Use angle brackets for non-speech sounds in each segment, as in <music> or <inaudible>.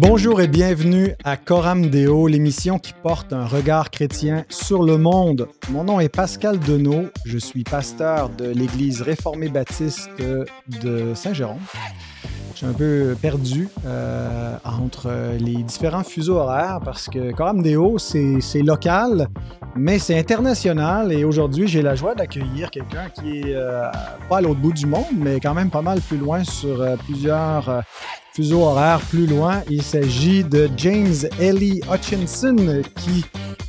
Bonjour et bienvenue à Coram Deo, l'émission qui porte un regard chrétien sur le monde. Mon nom est Pascal Denot, je suis pasteur de l'Église réformée baptiste de Saint-Jérôme. Je suis un peu perdu euh, entre les différents fuseaux horaires parce que Coram Deo, c'est local, mais c'est international. Et aujourd'hui, j'ai la joie d'accueillir quelqu'un qui est euh, pas à l'autre bout du monde, mais quand même pas mal plus loin sur euh, plusieurs fuseaux horaires plus loin. Il s'agit de James Ellie Hutchinson, qui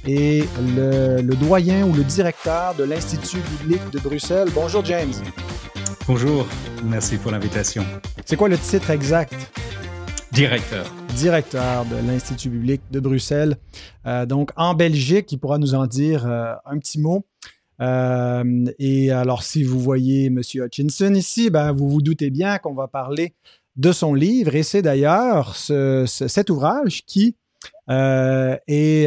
est le doyen ou le directeur de l'Institut biblique de Bruxelles. Bonjour, James. Bonjour, merci pour l'invitation. C'est quoi le titre exact? Directeur. Directeur de l'Institut biblique de Bruxelles. Euh, donc, en Belgique, il pourra nous en dire euh, un petit mot. Euh, et alors, si vous voyez M. Hutchinson ici, ben, vous vous doutez bien qu'on va parler de son livre. Et c'est d'ailleurs cet ouvrage qui est,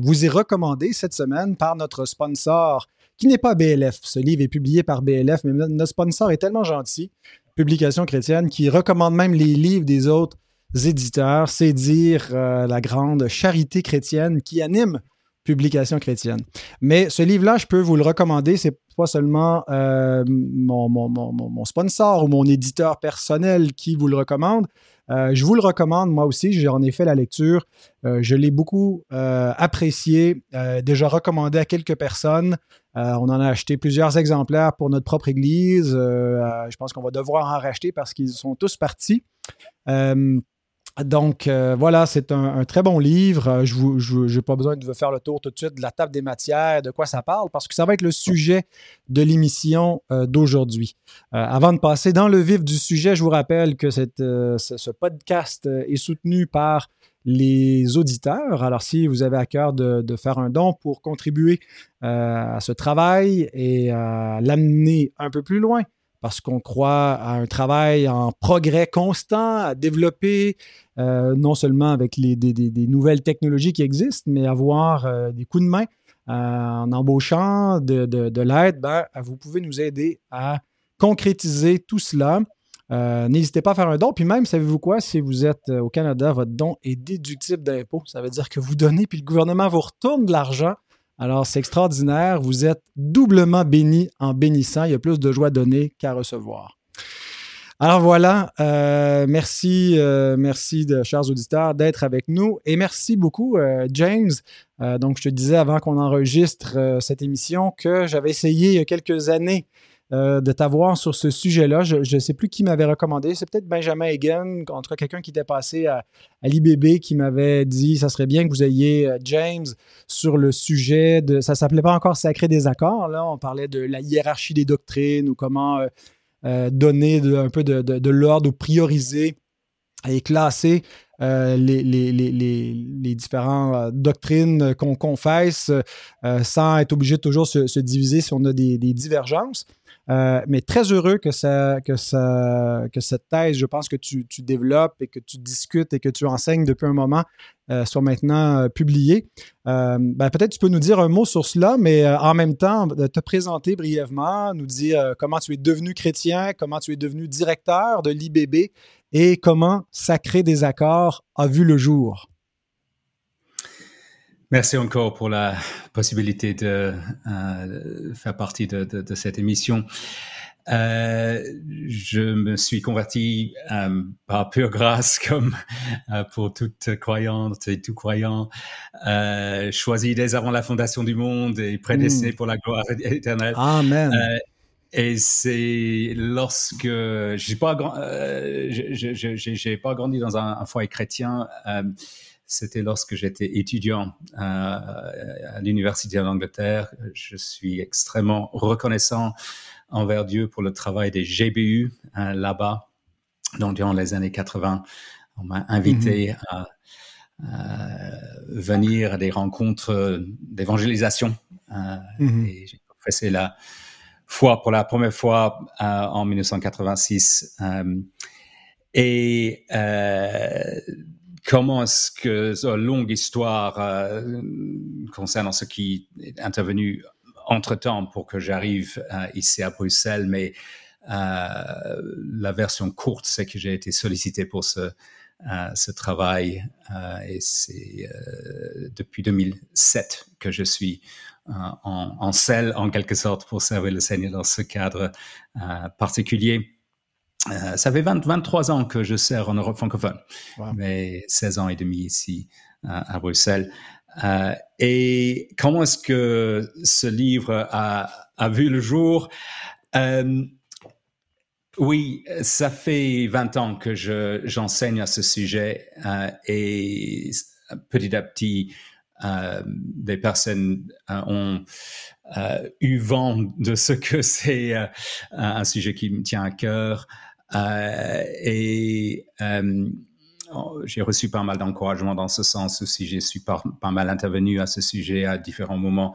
vous est recommandé cette semaine par notre sponsor qui n'est pas BLF. Ce livre est publié par BLF, mais notre sponsor est tellement gentil, Publication chrétienne, qui recommande même les livres des autres éditeurs. C'est dire euh, la grande charité chrétienne qui anime Publication chrétienne. Mais ce livre-là, je peux vous le recommander. C'est pas seulement euh, mon, mon, sponsor ou mon éditeur personnel qui vous le recommande. Euh, je vous le recommande, moi aussi, j'en ai fait la lecture. je l'ai beaucoup apprécié, déjà recommandé à quelques personnes. Euh, on en a acheté plusieurs exemplaires pour notre propre église. Euh, euh, je pense qu'on va devoir en racheter parce qu'ils sont tous partis. Donc voilà, c'est un, très bon livre. Je n'ai pas besoin de faire le tour tout de suite de la table des matières, de quoi ça parle, parce que ça va être le sujet de l'émission d'aujourd'hui. avant de passer dans le vif du sujet, je vous rappelle que ce podcast est soutenu par les auditeurs. Alors, si vous avez à cœur de, faire un don pour contribuer euh, à ce travail et l'amener un peu plus loin, parce qu'on croit à un travail en progrès constant, à développer, euh, non seulement avec les, des, nouvelles technologies qui existent, mais avoir euh, des coups de main en embauchant de, de l'aide, ben, vous pouvez nous aider à concrétiser tout cela. Euh, n'hésitez pas à faire un don. Puis même, savez-vous quoi, si vous êtes euh, au Canada, votre don est déductible d'impôt. Ça veut dire que vous donnez, puis le gouvernement vous retourne de l'argent. Alors, c'est extraordinaire. Vous êtes doublement béni en bénissant. Il y a plus de joie à donner qu'à recevoir. Alors voilà, euh, merci, merci de, chers auditeurs d'être avec nous et merci beaucoup James. donc je te disais avant qu'on enregistre cette émission que j'avais essayé il y a quelques années euh, de t'avoir sur ce sujet-là. Je ne sais plus qui m'avait recommandé. C'est peut-être Benjamin tout cas quelqu'un qui était passé à, l'IBB qui m'avait dit ça serait bien que vous ayez euh, James sur le sujet de. Ça s'appelait pas encore Sacré des accords. Là, on parlait de la hiérarchie des doctrines ou comment euh, donner un peu de, l'ordre ou prioriser et classer les, les, différentes doctrines qu'on confesse sans être obligé de toujours se, se, diviser si on a des, divergences. Euh, mais très heureux que, ça, que, ça, que cette thèse, je pense que tu, tu, développes et que tu discutes et que tu enseignes depuis un moment, euh, soit maintenant euh, publiée. Ben, peut-être tu peux nous dire un mot sur cela, mais en même temps, te présenter brièvement, nous dire comment tu es devenu chrétien, comment tu es devenu directeur de l'IBB et comment Sacré des accords a vu le jour. Merci encore pour la possibilité de euh, faire partie de, de, de cette émission. Euh, je me suis converti euh, par pure grâce, <laughs> comme pour toute croyante et tout croyant, choisi dès avant la fondation du monde et prédestiné mm. pour la gloire éternelle. Amen. Euh, et c'est lorsque j'ai pas, j'ai pas grandi dans un, un foyer chrétien c'était lorsque j'étais étudiant euh, à l'Université d'Angleterre. Je suis extrêmement reconnaissant envers Dieu pour le travail des GBU hein, là-bas. Donc, durant les années 80, on m'a invité mm-hmm. à, venir à des rencontres d'évangélisation. Euh, mm-hmm. Et j'ai professé la foi pour la première fois euh, en 1986. et comment est-ce que cette longue histoire euh, concernant ce qui est intervenu entre-temps pour que j'arrive euh, ici à Bruxelles, mais euh, la version courte, c'est que j'ai été sollicité pour ce ce travail et c'est depuis 2007 que je suis en, en selle en quelque sorte pour servir le Seigneur dans ce cadre particulier. ça fait 23 ans que je sers en Europe francophone, mais 16 ans et demi ici à Bruxelles. Euh, et comment est-ce que ce livre a, a vu le jour? Euh, Oui, ça fait 20 ans que j'enseigne à ce sujet euh, et petit à petit, euh, des personnes euh, ont eu vent de ce que <laughs> c'est un sujet qui me tient à cœur. et j'ai reçu pas mal d'encouragement dans ce sens aussi. J'ai suis pas, mal intervenu à ce sujet à différents moments.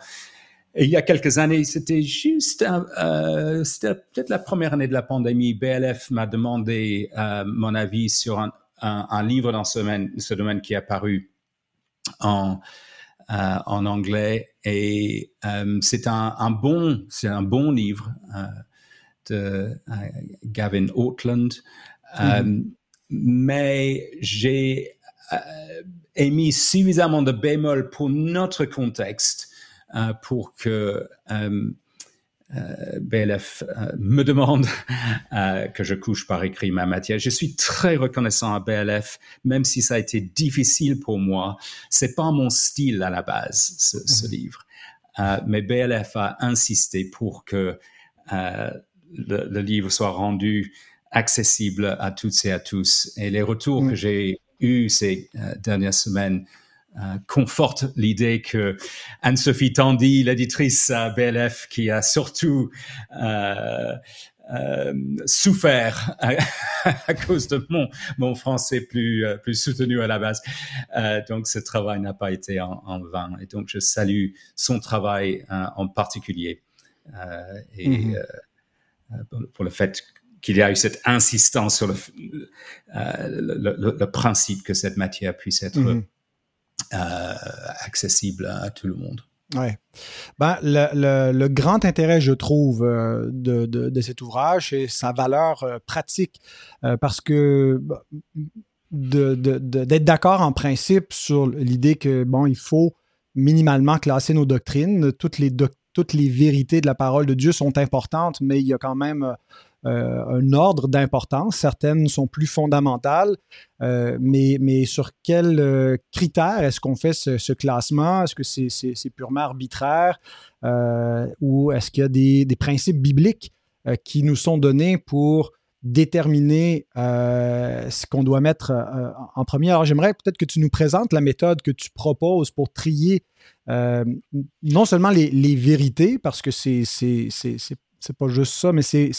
Il y a quelques années, c'était juste, euh, c'était peut-être la première année de la pandémie. BLF m'a demandé euh, mon avis sur un, un, livre dans ce domaine, ce domaine qui est apparu en, euh, en anglais. Et euh, c'est un, un, bon, c'est un bon livre euh, de Gavin Ortland. Mm-hmm mais j'ai euh, émis suffisamment de bémol pour notre contexte euh, pour que euh, BLF me demande <laughs> que je couche par écrit ma matière. Je suis très reconnaissant à BLF, même si ça a été difficile pour moi. C'est pas mon style à la base, ce, ce mmh. livre. mais BLF a insisté pour que le, le, livre soit rendu accessible à toutes et à tous. Et les retours que mm. j'ai eus ces euh, dernières semaines euh, confortent l'idée que Anne-Sophie Tandy, l'éditrice à BLF, qui a surtout euh, euh souffert à, <laughs> cause de mon, mon français plus, plus soutenu à la base. donc, ce travail n'a pas été en, en, vain. Et donc, je salue son travail en particulier. et mm-hmm. pour le fait qu'il y a eu cette insistance sur le, le, le, principe que cette matière puisse être mm -hmm. Euh, accessible à, tout le monde. Ouais. Ben, le, grand intérêt, je trouve, euh, de, de, cet ouvrage, c'est sa valeur euh, pratique. Parce que d'être d'accord en principe sur l'idée que, bon, il faut minimalement classer nos doctrines. Toutes les, toutes les vérités de la parole de Dieu sont importantes, mais il y a quand même un ordre d'importance. Certaines sont plus fondamentales, euh, mais, mais sur quels euh, critères est-ce qu'on fait ce, classement? Est-ce que c'est purement arbitraire ou est-ce qu'il y a des, des principes bibliques qui nous sont donnés pour déterminer euh, ce qu'on doit mettre euh, en premier? Alors, j'aimerais peut-être que tu nous présentes la méthode que tu proposes pour trier euh, non seulement les, les, vérités, parce que c'est c'est pas juste ça, mais c'est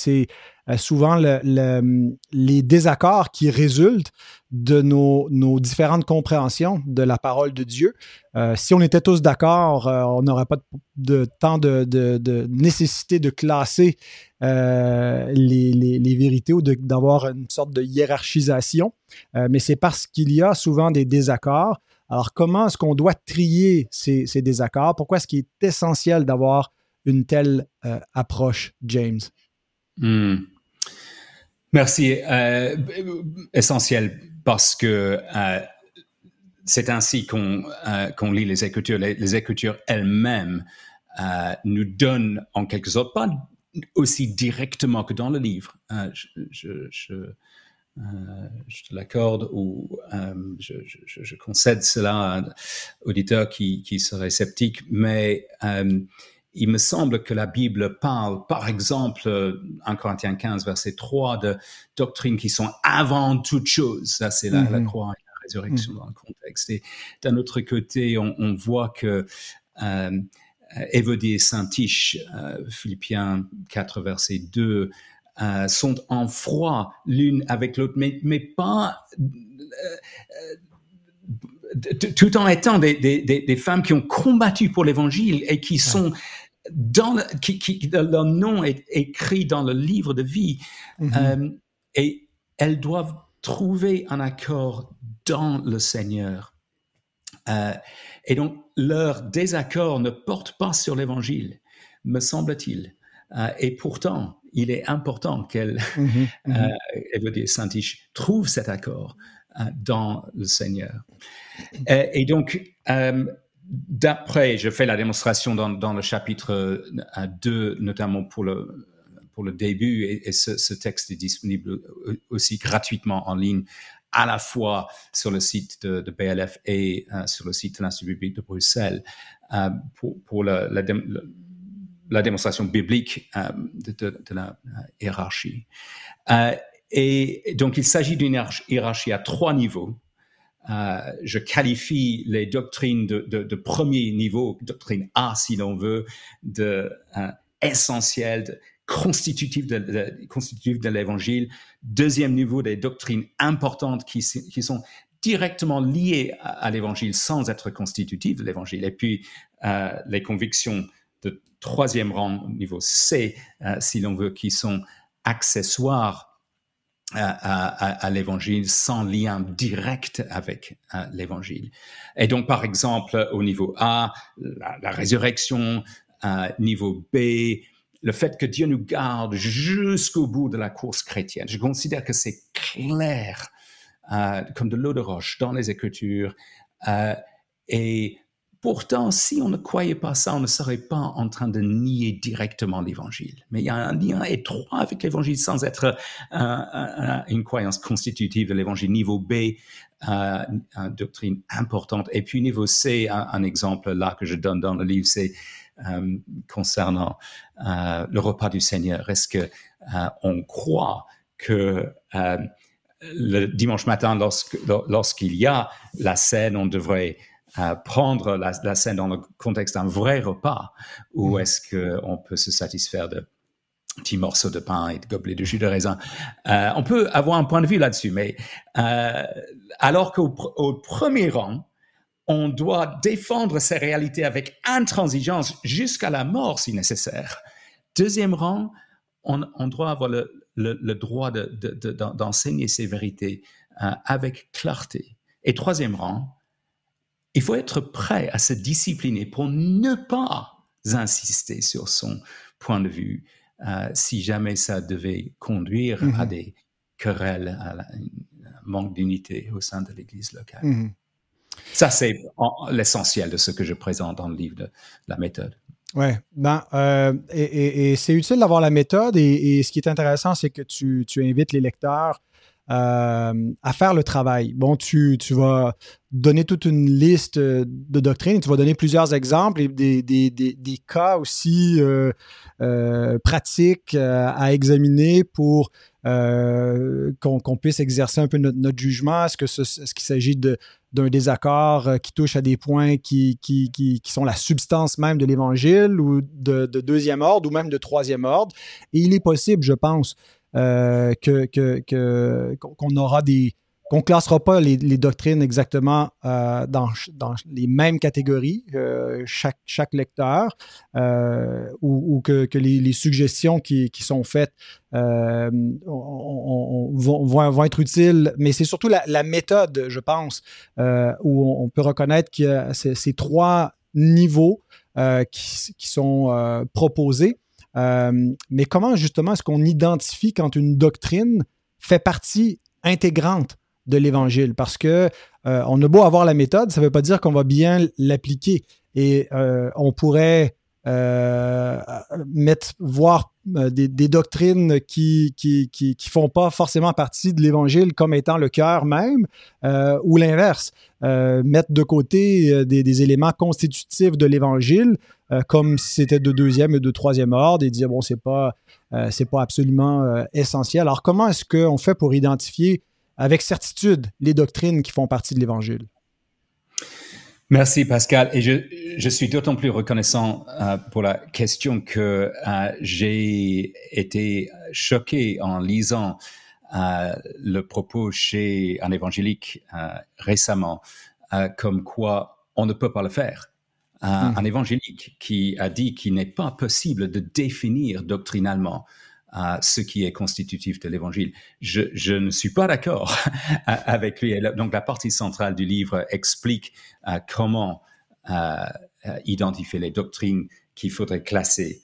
euh, souvent le, le, les désaccords qui résultent de nos, différentes compréhensions de la parole de Dieu. Euh, si on était tous d'accord, euh, on n'aurait pas de, temps de, nécessité de classer les, vérités ou d'avoir une sorte de hiérarchisation. Mais c'est parce qu'il y a souvent des désaccords. Alors, comment est-ce qu'on doit trier ces, ces désaccords? Pourquoi est-ce qu'il est essentiel d'avoir une telle euh, approche, James? Hmm. Merci. Euh, essentiel parce que euh, c'est ainsi qu'on qu lit les Écritures. Les, Écritures elles-mêmes nous donnent en quelque sorte, pas aussi directement que dans le livre. Euh, je, te l'accorde ou je, je, concède cela à un auditeur qui, qui serait sceptique, mais il me semble que la Bible parle, par exemple, en Corinthiens 15, verset 3, de doctrines qui sont avant toute chose. Ça, c'est la, mm -hmm. la, croix et la résurrection mm -hmm. dans le contexte. Et d'un autre côté, on, on voit que euh, Évodie et Saint-Tiche, euh, Philippiens 4, verset 2, euh, sont en froid l'une avec l'autre, mais, mais pas... Euh, tout en étant des, des, des, femmes qui ont combattu pour l'évangile et qui sont dans le, qui, qui, leur nom est écrit dans le livre de vie. Mm -hmm. euh, et elles doivent trouver un accord dans le Seigneur. Euh, et donc, leur désaccord ne porte pas sur l'évangile, me semble-t-il. Euh, et pourtant, il est important qu'elle, mm -hmm. <laughs> euh, elle veut dire Saint-Tiche, trouve cet accord dans le Seigneur. Et, donc, d'après, je fais la démonstration dans, le chapitre 2, notamment pour le, pour le début, et, ce, texte est disponible aussi gratuitement en ligne à la fois sur le site de, BLF et sur le site de l'Institut biblique de Bruxelles pour, pour la, la, démonstration biblique euh, de, la euh, hiérarchie. Euh, et donc, il s'agit d'une hiérarchie à trois niveaux. Je qualifie les doctrines de, premier niveau, doctrine A si l'on veut, de essentielles, constitutives de, constitutives de l'évangile. Deuxième niveau, des doctrines importantes qui, sont directement liées à, l'évangile sans être constitutives de l'évangile. Et puis, les convictions de troisième rang, niveau C, euh, si l'on veut, qui sont accessoires euh, à, l'évangile sans lien direct avec euh, l'évangile. Et donc, par exemple, au niveau A, la, résurrection, niveau B, le fait que Dieu nous garde jusqu'au bout de la course chrétienne. Je considère que c'est clair comme de l'eau de roche dans les Écritures. et Pourtant, si on ne croyait pas ça, on ne serait pas en train de nier directement l'évangile. Mais il y a un lien étroit avec l'évangile sans être une croyance constitutive de l'évangile. Niveau B, euh, une doctrine importante. Et puis niveau C, un, exemple là que je donne dans le livre, c'est euh, concernant euh, le repas du Seigneur. Est-ce que on croit que le dimanche matin, lorsqu'il y a la scène, on devrait prendre la, scène dans le contexte d'un vrai repas ou mm. est-ce qu'on peut se satisfaire de petits morceaux de pain et de gobelets de jus de raisin? Euh, on peut avoir un point de vue là-dessus, mais euh, alors qu'au premier rang, on doit défendre ces réalités avec intransigeance jusqu'à la mort si nécessaire. Deuxième rang, on, doit avoir le, droit d'enseigner ces vérités euh, avec clarté. Et troisième rang, il faut être prêt à se discipliner pour ne pas insister sur son point de vue euh, si jamais ça devait conduire à mhm. des querelles, à un manque d'unité au sein de l'Église locale. Mhm. Ça, c'est l'essentiel de ce que je présente dans le livre de la méthode. Oui, ben, euh, et, c'est utile d'avoir la méthode. Et, ce qui est intéressant, c'est que tu, tu, invites les lecteurs euh, à faire le travail. Bon, tu, tu, vas donner toute une liste de doctrines, tu vas donner plusieurs exemples et des, des, des, cas aussi euh, euh, pratiques euh, à examiner pour euh, qu'on puisse exercer un peu notre, notre jugement. Est-ce que ce, est-ce qu'il s'agit d'un désaccord qui touche à des points qui, qui, qui, qui sont la substance même de l'Évangile ou de, de, deuxième ordre ou même de troisième ordre? Et il est possible, je pense, euh, que, que, qu'on aura des qu'on classera pas les, doctrines exactement euh, dans, les mêmes catégories, euh, chaque, chaque lecteur, ou, que, que les, suggestions qui, sont faites vont, vont, être utiles, mais c'est surtout la, méthode, je pense, où on, peut reconnaître qu'il y a ces, trois niveaux qui, sont proposés. Euh, mais comment justement est-ce qu'on identifie quand une doctrine fait partie intégrante de l'Évangile? Parce que euh, on a beau avoir la méthode, ça ne veut pas dire qu'on va bien l'appliquer. Et euh, on pourrait mettre, voir des, doctrines qui qui, qui, font pas forcément partie de l'Évangile comme étant le cœur même, ou l'inverse, mettre de côté des, des, éléments constitutifs de l'Évangile euh, comme si c'était de deuxième et de troisième ordre et dire bon c'est pas euh, c'est pas absolument euh, essentiel. Alors comment est-ce qu'on fait pour identifier avec certitude les doctrines qui font partie de l'Évangile? Merci Pascal. Et je, je suis d'autant plus reconnaissant pour la question que j'ai été choqué en lisant le propos chez un évangélique récemment, comme quoi on ne peut pas le faire. Hmm. un, évangélique qui a dit qu'il n'est pas possible de définir doctrinalement euh, ce qui est constitutif de l'évangile. Je, ne suis pas d'accord <laughs> avec lui. Donc la partie centrale du livre explique euh, comment euh, identifier les doctrines qu'il faudrait classer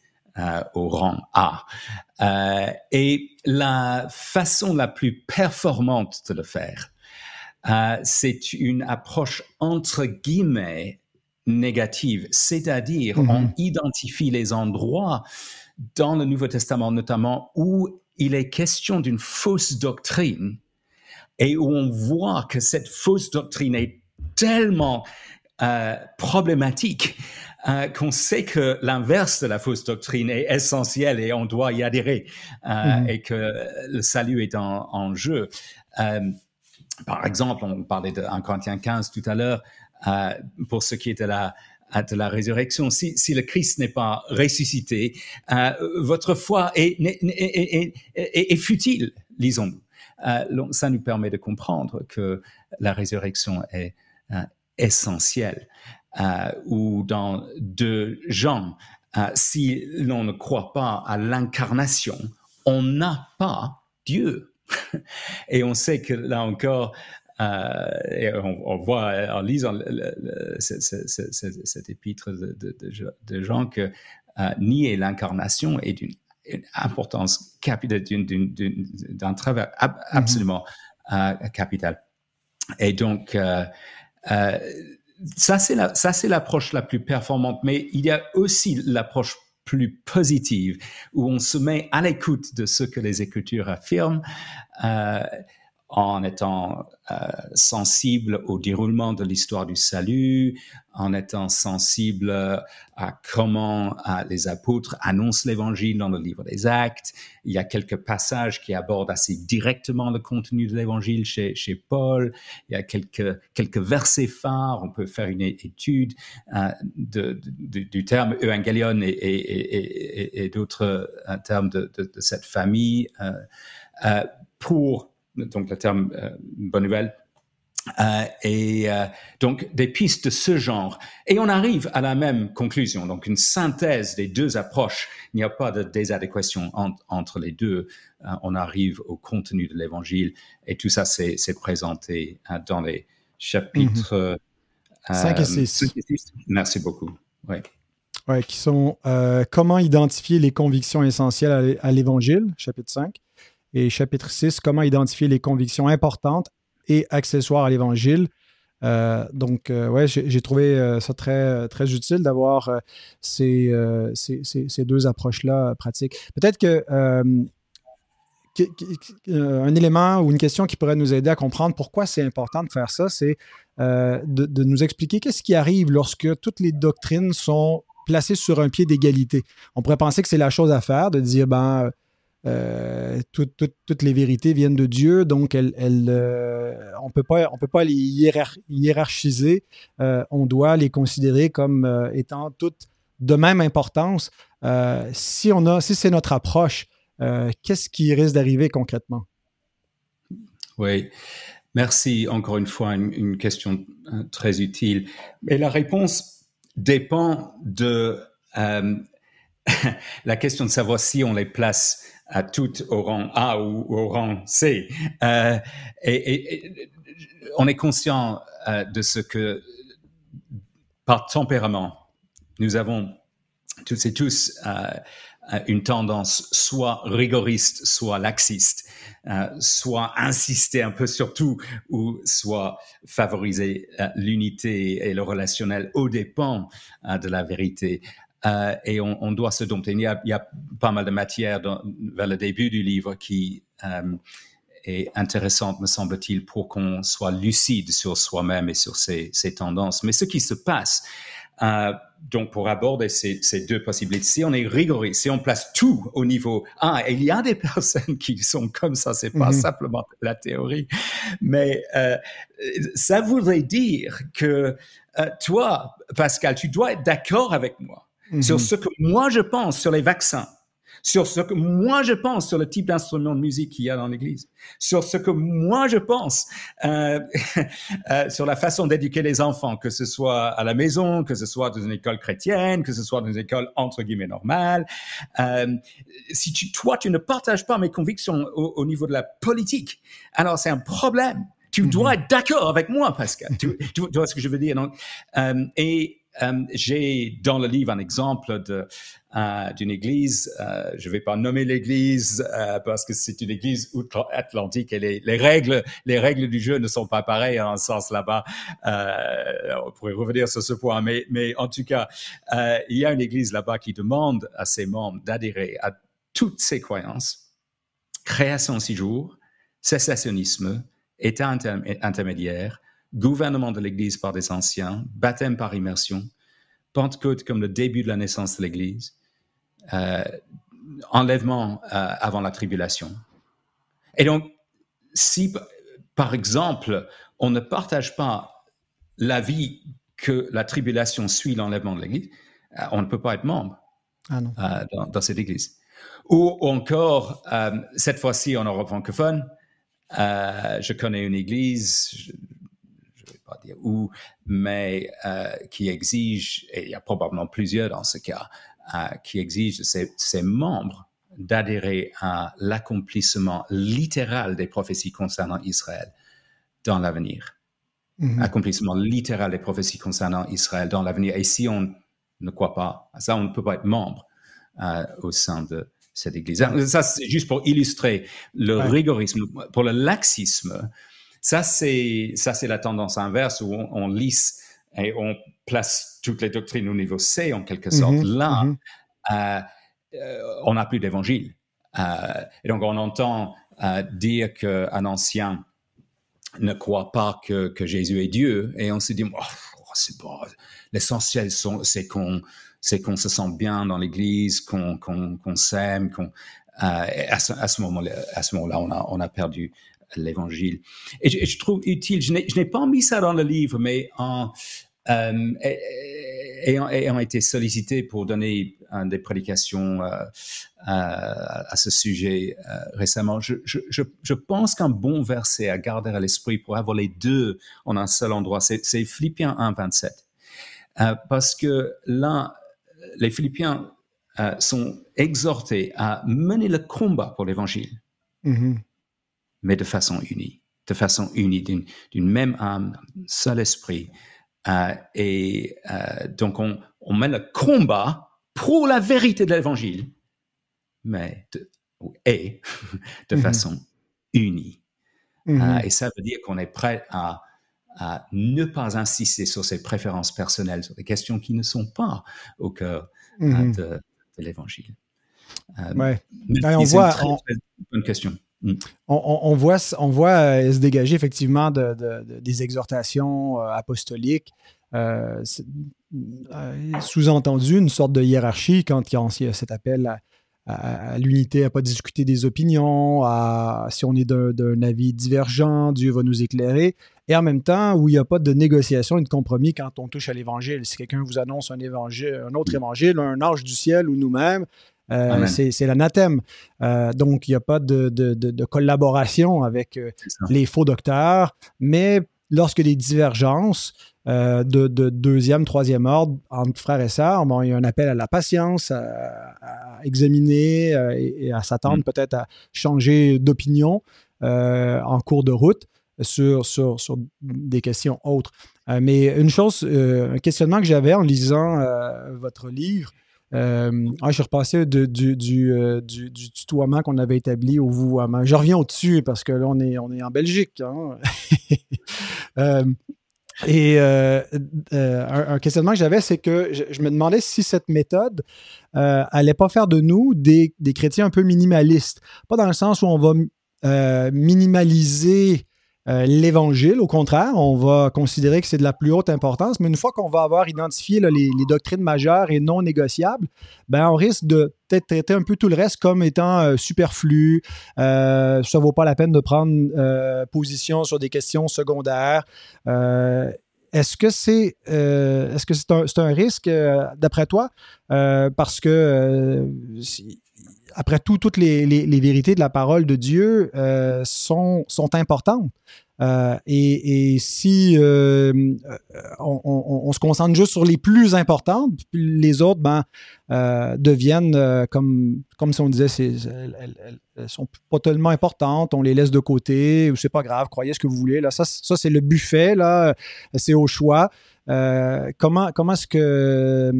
au rang A. et la façon la plus performante de le faire, c'est une approche entre guillemets négative, c'est-à-dire on mhm. identifie les endroits dans le Nouveau Testament notamment où il est question d'une fausse doctrine et où on voit que cette fausse doctrine est tellement euh, problématique euh, qu'on sait que l'inverse de la fausse doctrine est essentiel et on doit y adhérer euh, mhm. et que le salut est en, jeu. par exemple, on parlait de 1 Corinthiens 15 tout à l'heure, pour ce qui est de la, de la résurrection. Si, le Christ n'est pas ressuscité, votre foi est, futile, lisons-nous. ça nous permet de comprendre que la résurrection est essentielle. Euh, ou dans deux Jean, euh, si l'on ne croit pas à l'incarnation, on n'a pas Dieu. <laughs> et on sait que là encore, euh, et on, voit en lisant cet épître de, de, Jean que nier l'incarnation est d'une importance capitale, d'un travail mm-hmm. absolument capital. Et donc, ça, c'est la, ça, c'est l'approche la plus performante, mais il y a aussi l'approche plus positive, où on se met à l'écoute de ce que les Écritures affirment, euh, en étant euh, sensible au déroulement de l'histoire du salut, en étant sensible à comment les apôtres annoncent l'évangile dans le livre des Actes. Il y a quelques passages qui abordent assez directement le contenu de l'évangile chez, Paul. Il y a quelques, quelques versets phares. On peut faire une étude euh, du terme évangélion et, d'autres euh, termes de, cette famille pour donc le terme euh, bonne nouvelle. Euh, et euh, donc des pistes de ce genre. Et on arrive à la même conclusion, donc une synthèse des deux approches. Il n'y a pas de désadéquation entre les deux. on arrive au contenu de l'évangile et tout ça, c'est présenté dans les chapitres 5 et 6. Merci beaucoup. Ouais. Ouais, qui sont comment identifier les convictions essentielles à l'évangile, chapitre 5. Et chapitre 6, comment identifier les convictions importantes et accessoires à l'Évangile. Euh, donc, euh, ouais, j'ai trouvé euh, ça très, très utile d'avoir ces, ces, deux approches-là pratiques. Peut-être que, un élément ou une question qui pourrait nous aider à comprendre pourquoi c'est important de faire ça, c'est de, de, nous expliquer qu'est-ce qui arrive lorsque toutes les doctrines sont placées sur un pied d'égalité. On pourrait penser que c'est la chose à faire de dire, ben, euh, toutes les vérités viennent de Dieu, donc euh, on on peut pas les hiérarchiser. Euh, on doit les considérer comme étant toutes de même importance. si c'est notre approche, qu'est-ce qui risque d'arriver concrètement? Oui, merci encore une fois, une, question très utile. Et la réponse dépend de <laughs> la question de savoir si on les place à toutes au rang A ou au rang C. Euh, et, on est conscient euh, de ce que, par tempérament, nous avons tous et tous euh, une tendance soit rigoriste, soit laxiste, soit insister un peu sur tout, ou soit favoriser l'unité et le relationnel au dépens de la vérité. Euh, et on, doit se dompter. Il y, a, pas mal de matière vers le début du livre qui euh, est intéressante, me semble-t-il, pour qu'on soit lucide sur soi-même et sur ses, tendances. Mais ce qui se passe, euh, donc pour aborder ces, deux possibilités, si on est rigoriste, si on place tout au niveau ah, il y a des <laughs> personnes qui sont comme ça, c'est pas mhm. simplement la théorie, mais ça voudrait dire que toi, Pascal, tu dois être d'accord avec moi sur mhm. ce que moi je pense sur les vaccins, sur ce que moi je pense sur le type d'instrument de musique qu'il y a dans l'Église, sur ce que moi je pense euh, <laughs> euh, sur la façon d'éduquer les enfants, que ce soit à la maison, que ce soit dans une école chrétienne, que ce soit dans une école entre guillemets normale. Euh, si tu, toi tu ne partages pas mes convictions au, niveau de la politique, alors c'est un problème. Tu dois mhm. être d'accord avec moi, Pascal. tu, tu, vois ce que je veux dire. Donc, et euh, j'ai dans le livre un exemple euh, d'une église. Euh, je ne vais pas nommer l'église parce que c'est une église outre-Atlantique et les, les, règles, les règles du jeu ne sont pas pareilles en ce sens là-bas. on pourrait revenir sur ce point, mais, en tout cas, il y a une église là-bas qui demande à ses membres d'adhérer à toutes ses croyances, création six jours, sécessionnisme, état intermédiaire, gouvernement de l'Église par des anciens, baptême par immersion, Pentecôte comme le début de la naissance de l'Église, euh, enlèvement euh, avant la tribulation. Et donc, si par exemple, on ne partage pas la vie que la tribulation suit l'enlèvement de l'Église, euh, on ne peut pas être membre ah dans, cette Église. Ou encore, cette fois-ci en Europe francophone, je connais une Église, pas dire où, mais euh, qui exige, et il y a probablement plusieurs dans ce cas, euh, qui exige de ses, membres d'adhérer à l'accomplissement littéral des prophéties concernant Israël dans l'avenir. Mm-hmm. Accomplissement littéral des prophéties concernant Israël dans l'avenir. Et si on ne croit pas à ça, on ne peut pas être membre euh, au sein de cette Église. Ça, c'est juste pour illustrer le rigorisme, pour le laxisme ça, c'est, ça, c'est la tendance inverse où on, lisse et on place toutes les doctrines au niveau C, en quelque sorte. Mhm, Là, mhm. Euh, euh, on n'a plus d'évangile. Euh, et donc, on entend dire qu'un ancien ne croit pas que, Jésus est Dieu, et on se dit, oh, c'est bon, l'essentiel, c'est qu'on c'est qu'on se sent bien dans l'Église, qu'on s'aime, qu'on à ce, moment-là, à ce moment-là, on a, on a perdu l'évangile. Et, je trouve utile, je n'ai pas mis ça dans le livre, mais en, euh, ayant, été sollicité pour donner des prédications euh, euh, à ce sujet récemment, je, je, pense qu'un bon verset à garder à l'esprit pour avoir les deux en un seul endroit, c'est Philippiens 1, 27. parce que là, les Philippiens sont exhortés à mener le combat pour l'évangile. Mm-hmm mais de façon unie, de façon unie, d'une même âme, d'un seul esprit. Euh, et euh, donc, on, on, mène le combat pour la vérité de l'évangile, mais de, et <laughs> de mhm. façon unie. Mhm. Euh, et ça veut dire qu'on est prêt à, à, ne pas insister sur ses préférences personnelles, sur des questions qui ne sont pas au cœur mhm. de, de l'évangile. ouais. on voit. Très, bonne question. On, voit, on voit euh, se dégager effectivement des exhortations euh, apostoliques. Euh, sous-entendu une sorte de hiérarchie quand il y a, cet appel à, l'unité, à pas discuter des opinions, à si on est d'un avis divergent, Dieu va nous éclairer. Et en même temps, où il n'y a pas de négociation et de compromis quand on touche à l'évangile. Si quelqu'un vous annonce un, évangile, un autre évangile, un ange du ciel ou nous-mêmes, euh, c'est l'anathème. Euh, donc, il n'y a pas de, collaboration avec euh, les faux docteurs, mais lorsque des divergences de, deuxième, troisième ordre entre frères et sœurs, bon, il y a un appel à la patience, à, examiner et, à s'attendre mm. peut-être à changer d'opinion en cours de route sur, sur, sur des questions autres. mais une chose, un questionnement que j'avais en lisant votre livre, euh, ah, je suis repassé du, du, euh, du, du, tutoiement qu'on avait établi au vouvoiement. Je reviens au-dessus parce que là, on est, on est en Belgique. Hein. <laughs> Euh, et un, questionnement que j'avais, c'est que je, me demandais si cette méthode allait pas faire de nous des, des, chrétiens un peu minimalistes. Pas dans le sens où on va minimaliser euh, l'évangile. Au contraire, on va considérer que c'est de la plus haute importance, mais une fois qu'on va avoir identifié les, doctrines majeures et non négociables, ben, on risque de peut-être traiter un peu tout le reste comme étant euh, superflu. Euh, ça ne vaut pas la peine de prendre position sur des questions secondaires. Est-ce que c'est est-ce que c'est un, risque d'après toi? Parce que après tout, toutes les, vérités de la parole de Dieu euh, sont, importantes. et, si on, on, se concentre juste sur les plus importantes, les autres ben, deviennent comme, comme si on disait, elles, elles, sont pas tellement importantes, on les laisse de côté, ou c'est pas grave, croyez ce que vous voulez. Là, ça, ça c'est le buffet, là, c'est au choix. Euh, comment comment est-ce que.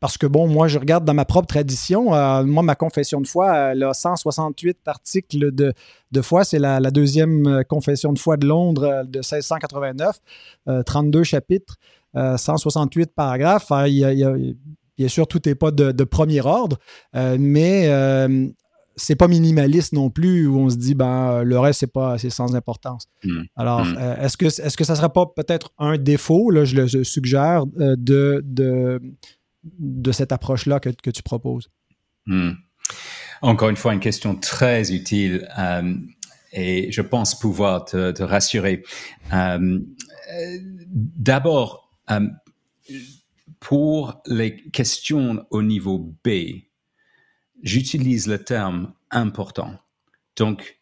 Parce que, bon, moi, je regarde dans ma propre tradition. Euh, moi, ma confession de foi, elle a 168 articles de, foi. C'est la, deuxième euh, confession de foi de Londres de 1689. 32 chapitres, 168 paragraphes. Bien sûr, tout n'est pas de, premier ordre, mais c'est pas minimaliste non plus où on se dit ben le reste c'est pas c'est sans importance. Hmm. Alors hmm. Euh, est-ce que est-ce que ça serait pas peut-être un défaut là je le suggère euh, de, de de cette approche là que, tu proposes? Hmm. Encore une fois une question très utile euh, et je pense pouvoir te, te rassurer. D'abord pour les questions au niveau B j'utilise le terme important. Donc,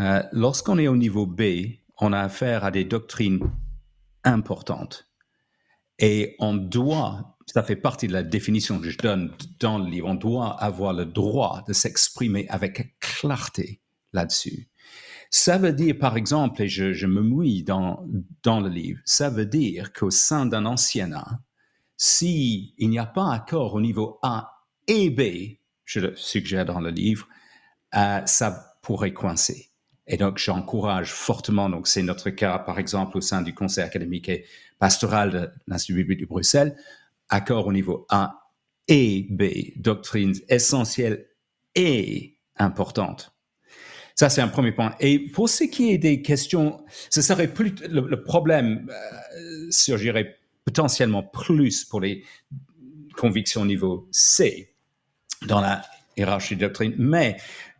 euh, lorsqu'on est au niveau B, on a affaire à des doctrines importantes. Et on doit, ça fait partie de la définition que je donne dans le livre, on doit avoir le droit de s'exprimer avec clarté là-dessus. Ça veut dire, par exemple, et je, me mouille dans, dans le livre, ça veut dire qu'au sein d'un anciennat, s'il n'y a pas accord au niveau A et B, je le suggère dans le livre, euh, ça pourrait coincer. Et donc, j'encourage fortement, donc c'est notre cas, par exemple, au sein du Conseil académique et pastoral de l'Institut biblique de Bruxelles, accord au niveau A et B, doctrines essentielles et importantes. Ça, c'est un premier point. Et pour ce qui est des questions, ce serait le, problème euh, surgirait potentiellement plus pour les convictions niveau C, dans la hiérarchie de doctrine. Mais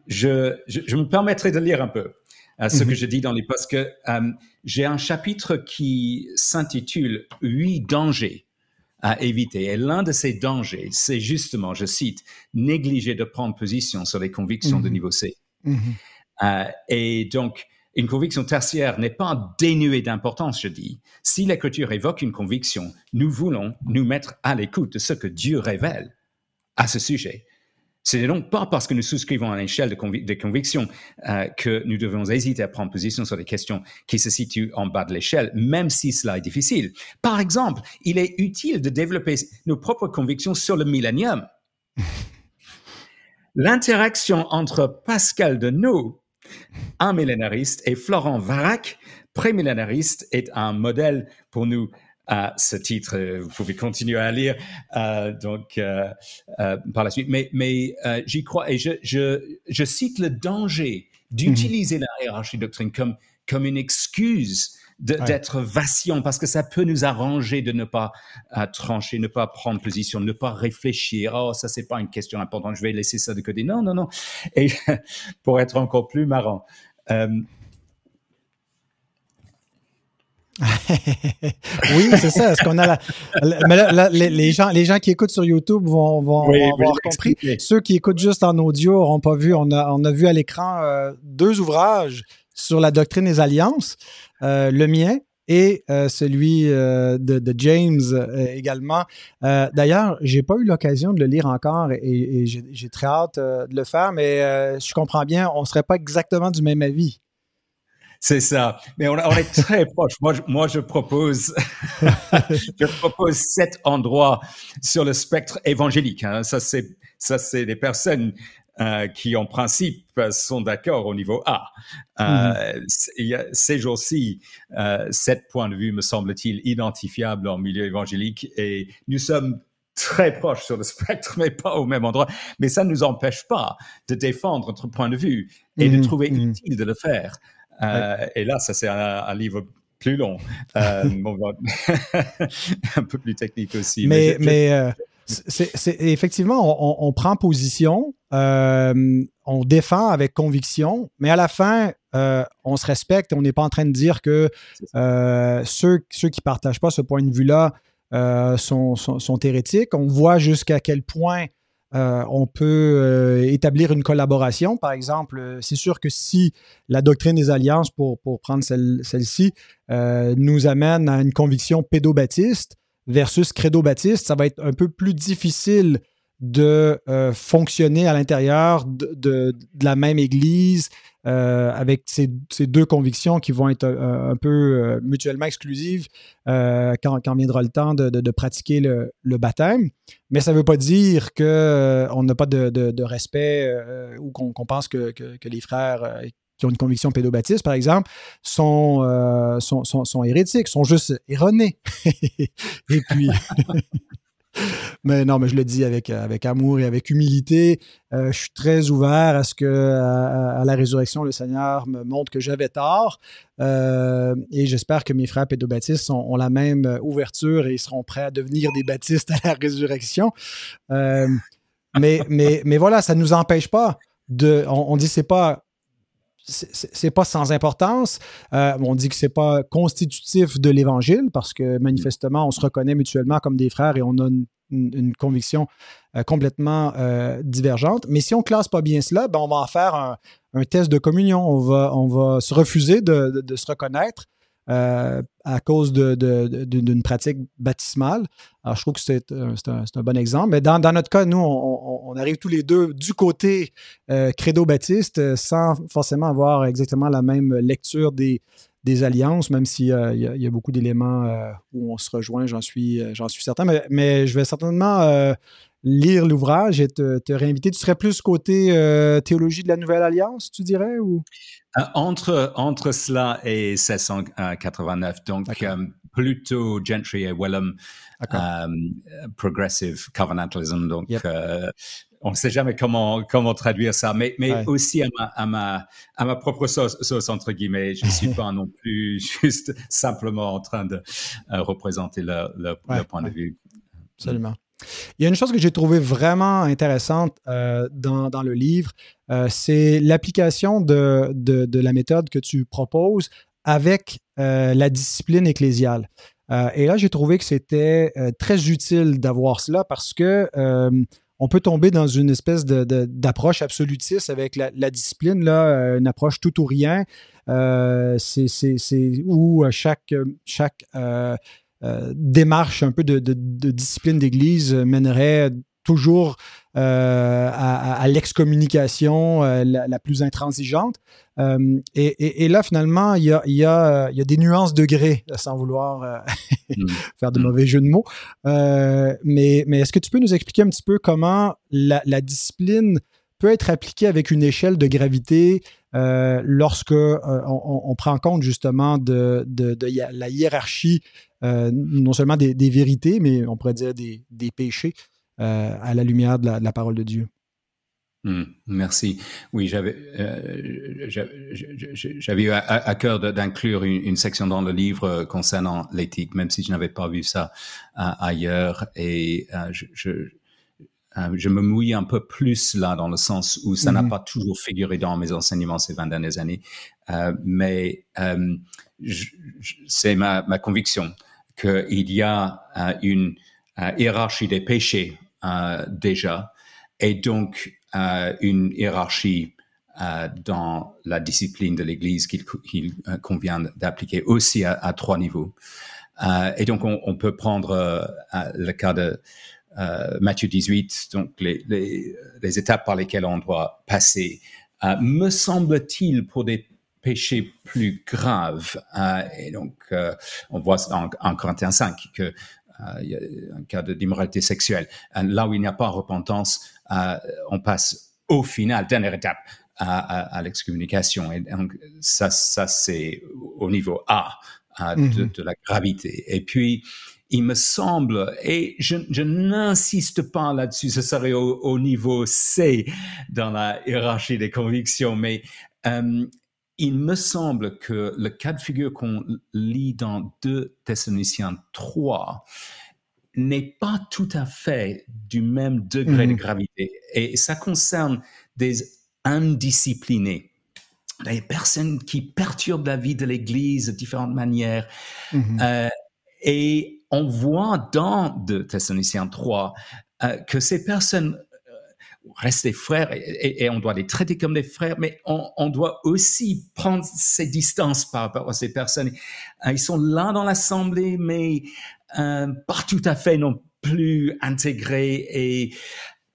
je, je, me permettrai de lire un peu euh, ce que mhm. je dis dans les parce que euh, j'ai un chapitre qui s'intitule Huit dangers à éviter. Et l'un de ces dangers, c'est justement, je cite, négliger de prendre position sur les convictions de mhm. niveau C. Mhm. Euh, et donc, une conviction tertiaire n'est pas dénuée d'importance, je dis. Si l'Écriture évoque une conviction, nous voulons nous mettre à l'écoute de ce que Dieu révèle à ce sujet. Ce n'est donc pas parce que nous souscrivons à l'échelle de, conviction euh, que nous devons hésiter à prendre position sur des questions qui se situent en bas de l'échelle, même si cela est difficile. Par exemple, il est utile de développer nos propres convictions sur le millénium. <laughs> L'interaction entre Pascal Denot, un millénariste, et Florent Varac, prémillénariste, est un modèle pour nous à ce titre. Euh, vous pouvez continuer à lire euh, donc euh, par la suite. Mais, mais j'y crois et je, je, je, cite le danger d'utiliser la hiérarchie doctrine comme, comme une excuse d'être vacillant parce que ça peut nous arranger de ne pas trancher, ne pas prendre position, ne pas réfléchir. Oh, ça c'est pas une question importante, je vais laisser ça de côté. Non, non, non. Et <laughs> pour être encore plus marrant, oui, c'est ça. Qu'on a mais les, gens, les gens qui écoutent sur YouTube vont, vont, avoir compris. Ceux qui écoutent juste en audio n'auront pas vu. On a, on a vu à l'écran euh, deux ouvrages sur la doctrine des alliances. Euh, le mien et euh, celui de, James également. D'ailleurs, j'ai pas eu l'occasion de le lire encore et, j'ai très hâte de le faire, mais je comprends bien, on serait pas exactement du même avis. C'est ça. Mais on, est très <laughs> proche. Moi, je, moi, je propose, <laughs> je propose sept endroits sur le spectre évangélique. Hein. Ça, c'est, ça, c'est des personnes euh, qui, en principe, sont d'accord au niveau A. Euh, mm-hmm. Ces jours-ci, euh, sept points de vue, me semble-t-il, identifiables en milieu évangélique et nous sommes très proches sur le spectre, <laughs> mais pas au même endroit. Mais ça ne nous empêche pas de défendre notre point de vue et de mm-hmm. trouver mm-hmm. utile de le faire. Euh, et là, ça c'est un, livre plus long, euh, <laughs> <laughs> un peu plus technique aussi. Mais, mais, euh, c'est effectivement, on, prend position, on défend avec conviction, mais à la fin, on se respecte. On n'est pas en train de dire que ceux, ceux qui ne partagent pas ce point de vue-là sont, sont, sont, hérétiques. On voit jusqu'à quel point on peut établir une collaboration. Par exemple, c'est sûr que si la doctrine des alliances, pour, pour prendre celle-ci, nous amène à une conviction pédobaptiste versus credo-baptiste, ça va être un peu plus difficile de fonctionner à l'intérieur de, la même Église euh, avec ces, deux convictions qui vont être euh, un, peu euh, mutuellement exclusives quand, viendra le temps de, pratiquer le, baptême. Mais ça ne veut pas dire qu'on n'a pas de, respect ou qu'on pense que, les frères qui ont une conviction pédobaptiste, par exemple, sont, sont, hérétiques, sont juste erronés. <laughs> Et puis, <laughs> mais non, mais je le dis avec, avec amour et avec humilité. Euh, je suis très ouvert à ce que, à, la résurrection, le Seigneur me montre que j'avais tort. Euh, et j'espère que mes frères pédobaptistes ont, la même ouverture et seront prêts à devenir des baptistes à la résurrection. Euh, mais, mais, mais voilà, ça ne nous empêche pas de. On, on dit c'est pas c'est pas sans importance. Euh, on dit que c'est pas constitutif de l'Évangile parce que manifestement, on se reconnaît mutuellement comme des frères et on a une, conviction euh, complètement euh, divergente. Mais si on classe pas bien cela, ben on va en faire un, test de communion. On va, on va se refuser de, de se reconnaître euh, à cause d'une pratique baptismale. Alors, je trouve que c'est un, bon exemple. Mais dans, notre cas, nous, on, arrive tous les deux du côté euh, credo-baptiste sans forcément avoir exactement la même lecture des, alliances, même s'il euh, y, a beaucoup d'éléments euh, où on se rejoint, j'en suis, certain. Mais, je vais certainement lire l'ouvrage et te, te, réinviter. Tu serais plus côté théologie de la Nouvelle Alliance, tu dirais? ou? Euh, entre, entre cela et 1689, donc euh, plutôt Gentry et euh, progressive covenantalism, donc on ne sait jamais comment, comment traduire ça, mais, mais aussi à ma, à, ma, à ma propre sauce, entre guillemets. Je ne suis <laughs> pas non plus juste simplement en train de représenter le, le, point de vue. Absolument. Il y a une chose que j'ai trouvée vraiment intéressante euh, dans, le livre, euh, c'est l'application de, la méthode que tu proposes avec euh, la discipline ecclésiale. et là, j'ai trouvé que c'était très utile d'avoir cela parce que on peut tomber dans une espèce d'approche absolutiste avec la, discipline, là, une approche tout ou rien. c'est où chaque, chaque démarche un peu de, discipline d'Église mènerait toujours euh, à, l'excommunication euh, la, plus intransigeante. et, là, finalement, il y a, des nuances degrés, sans vouloir <laughs> mm. faire de mm. mauvais jeux de mots. mais, est-ce que tu peux nous expliquer un petit peu comment la discipline peut être appliquée avec une échelle de gravité euh, lorsque euh, on, prend en compte justement de, la hiérarchie, euh, non seulement des, vérités, mais on pourrait dire des, péchés à la lumière de la, parole de Dieu. Hmm, merci. Oui, j'avais j'avais eu à, cœur d'inclure une, section dans le livre concernant l'éthique, même si je n'avais pas vu ça ailleurs. Et je, euh, je me mouille un peu plus là dans le sens où ça n'a mhm. pas toujours figuré dans mes enseignements ces 20 dernières années, euh, mais euh, c'est ma, ma, conviction qu'il y a une hiérarchie des péchés déjà et donc une hiérarchie dans la discipline de l'Église qu'il convient d'appliquer aussi à, trois niveaux. et donc on, peut prendre le cas de euh, Matthieu 18, donc les, les, étapes par lesquelles on doit passer. Euh, me semble-t-il, pour des péchés plus graves, euh, et donc on voit en, en Corinthiens 5 que il y a un cas d'immoralité sexuelle. là où il n'y a pas repentance, on passe au final, dernière étape, à, l'excommunication. Et donc, ça, ça c'est au niveau A de, mm-hmm. de, la gravité. Et puis, il me semble, et je, n'insiste pas là-dessus, ce serait au, niveau C dans la hiérarchie des convictions, mais euh, il me semble que le cas de figure qu'on lit dans 2 Thessaloniciens 3 n'est pas tout à fait du même degré de mhm. gravité. Et ça concerne des indisciplinés des personnes qui perturbent la vie de l'Église de différentes manières. Mhm. Euh, et on voit dans de Thessaloniciens 3 euh, que ces personnes rester frères et, on doit les traiter comme des frères, mais on, doit aussi prendre ses distances par rapport à ces personnes. Euh, ils sont là dans l'assemblée, mais euh, pas tout à fait non plus intégrés et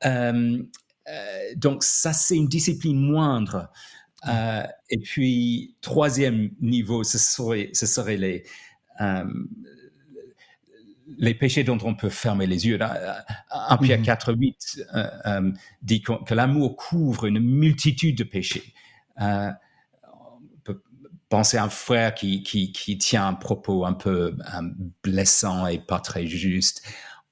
euh, donc ça c'est une discipline moindre. et puis troisième niveau, ce serait, ce serait les les péchés dont on peut fermer les yeux. 1 Pierre 4, 8 dit que, l'amour couvre une multitude de péchés. Euh, on peut penser à un frère qui, qui, tient un propos un peu blessant et pas très juste.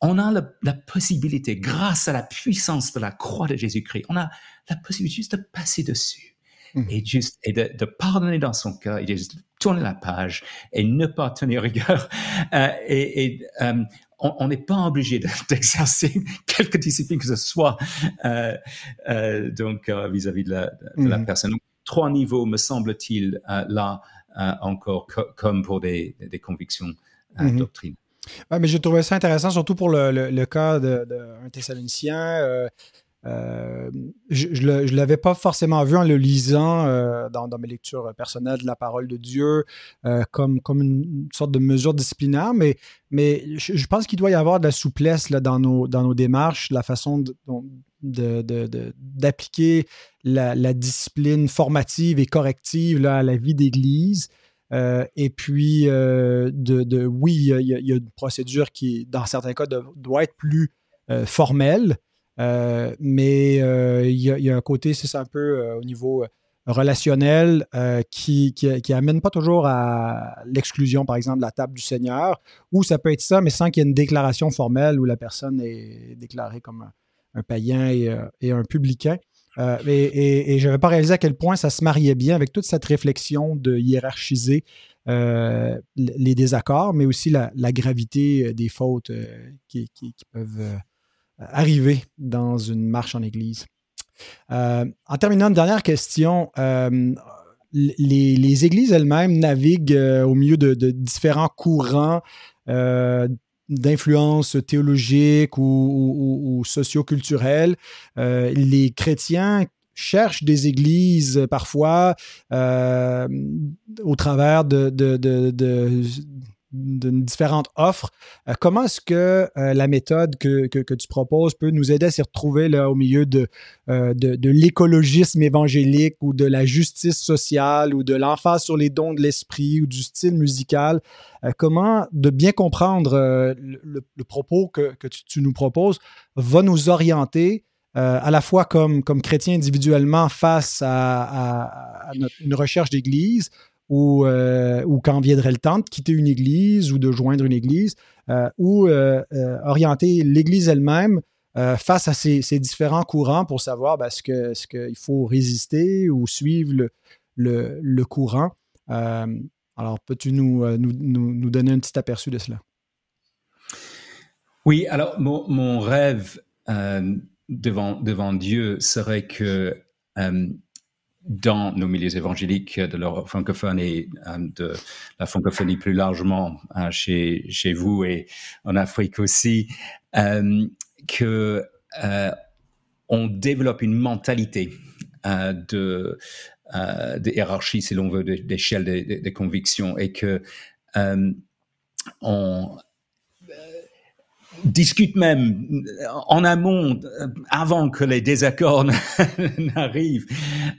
On a la, possibilité, grâce à la puissance de la croix de Jésus-Christ, on a la possibilité juste de passer dessus mmh. et juste et de, pardonner dans son cœur et de tourner la page et ne pas tenir rigueur. <laughs> Euh, et, euh, on n'est pas obligé <laughs> d'exercer quelque discipline que ce soit euh, donc vis-à-vis de, la, mhm. personne. trois niveaux, me semble-t-il, là encore, comme pour des, convictions mm doctrines. mais j'ai trouvé ça intéressant, surtout pour le, cas d'un de, Thessalonicien. Euh, je ne l'avais pas forcément vu en le lisant euh, dans, mes lectures personnelles de la parole de Dieu euh, comme, une sorte de mesure disciplinaire, mais, je, pense qu'il doit y avoir de la souplesse là, dans, nos, démarches, la façon d'appliquer la, discipline formative et corrective à la vie d'Église. et puis, de, oui, il y, a, une procédure qui, dans certains cas, doit être plus formelle, euh, mais euh, il y, a un côté, c'est un peu euh, au niveau relationnel qui, qui, amène pas toujours à l'exclusion, par exemple, de la table du Seigneur, ou ça peut être ça, mais sans qu'il y ait une déclaration formelle où la personne est déclarée comme un, païen et, un publicain. et, je n'avais pas réalisé à quel point ça se mariait bien avec toute cette réflexion de hiérarchiser les désaccords, mais aussi la, gravité des fautes qui, peuvent arriver dans une marche en Église. Euh, en terminant, une dernière question. Euh, les, églises elles-mêmes naviguent euh, au milieu de, différents courants d'influence théologique ou, ou, socioculturelle. les chrétiens cherchent des églises parfois au travers de, d'une différentes offres. Euh, comment est-ce que euh, la méthode que, que, tu proposes peut nous aider à s'y retrouver là, au milieu de, euh, de, de l'écologisme évangélique ou de la justice sociale ou de l'emphase sur les dons de l'esprit ou du style musical? comment de bien comprendre le, propos que, tu, nous proposes va nous orienter à la fois comme, comme chrétiens individuellement face à, une recherche d'église, ou, euh, ou quand viendrait le temps de quitter une église ou de joindre une église, euh, ou euh, orienter l'église elle-même face à ces, différents courants pour savoir ben, ce qu'il ce que faut résister ou suivre le, le, le courant. alors, peux-tu nous, nous, nous, donner un petit aperçu de cela? Oui, alors mon, mon rêve devant, devant Dieu serait que dans nos milieux évangéliques de leur francophonie, euh, de la francophonie plus largement hein, chez, chez vous et en Afrique aussi, euh, que euh, on développe une mentalité euh, de, de hiérarchie, si l'on veut, d'échelle des convictions et que discute même en amont, avant que les désaccords <laughs> n'arrivent,